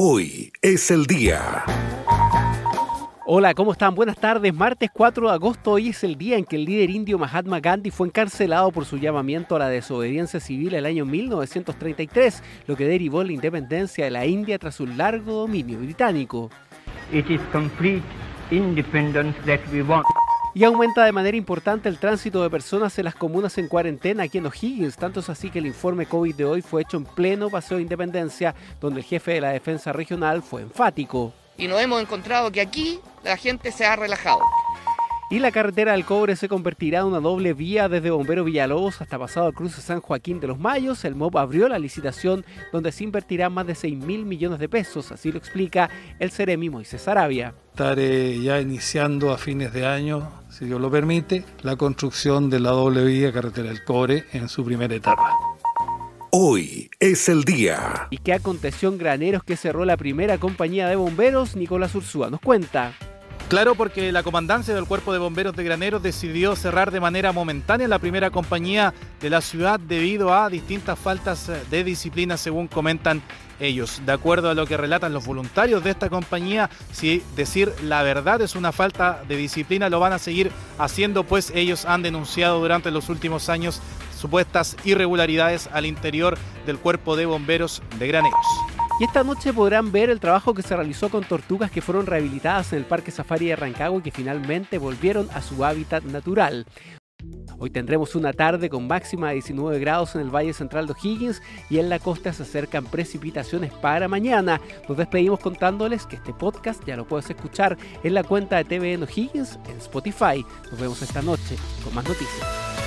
Hoy es el día. Hola, ¿cómo están? Buenas tardes. Martes 4 de agosto, hoy es el día en que el líder indio Mahatma Gandhi fue encarcelado por su llamamiento a la desobediencia civil el año 1933, lo que derivó en la independencia de la India tras un largo dominio británico. It is complete independence that we want. Y aumenta de manera importante el tránsito de personas en las comunas en cuarentena aquí en O'Higgins. Tanto es así que el informe COVID de hoy fue hecho en pleno Paseo de Independencia, donde el jefe de la defensa regional fue enfático. Y nos hemos encontrado que aquí la gente se ha relajado. Y la carretera del cobre se convertirá en una doble vía desde Bombero Villalobos hasta pasado al cruce San Joaquín de los Mayos. El MOB abrió la licitación donde se invertirá más de 6 mil millones de pesos, así lo explica el Ceremi Moisés Arabia. Estaré ya iniciando a fines de año, si Dios lo permite, la construcción de la doble vía carretera del cobre en su primera etapa. Hoy es el día. ¿Y qué aconteció en Graneros que cerró la primera compañía de bomberos? Nicolás Ursúa nos cuenta. Claro, porque la comandancia del Cuerpo de Bomberos de Graneros decidió cerrar de manera momentánea la primera compañía de la ciudad debido a distintas faltas de disciplina, según comentan ellos. De acuerdo a lo que relatan los voluntarios de esta compañía, si decir la verdad es una falta de disciplina, lo van a seguir haciendo, pues ellos han denunciado durante los últimos años supuestas irregularidades al interior del Cuerpo de Bomberos de Graneros. Y esta noche podrán ver el trabajo que se realizó con tortugas que fueron rehabilitadas en el Parque Safari de Rancagua y que finalmente volvieron a su hábitat natural. Hoy tendremos una tarde con máxima de 19 grados en el Valle Central de O'Higgins y en la costa se acercan precipitaciones para mañana. Nos despedimos contándoles que este podcast ya lo puedes escuchar en la cuenta de TVN O'Higgins en Spotify. Nos vemos esta noche con más noticias.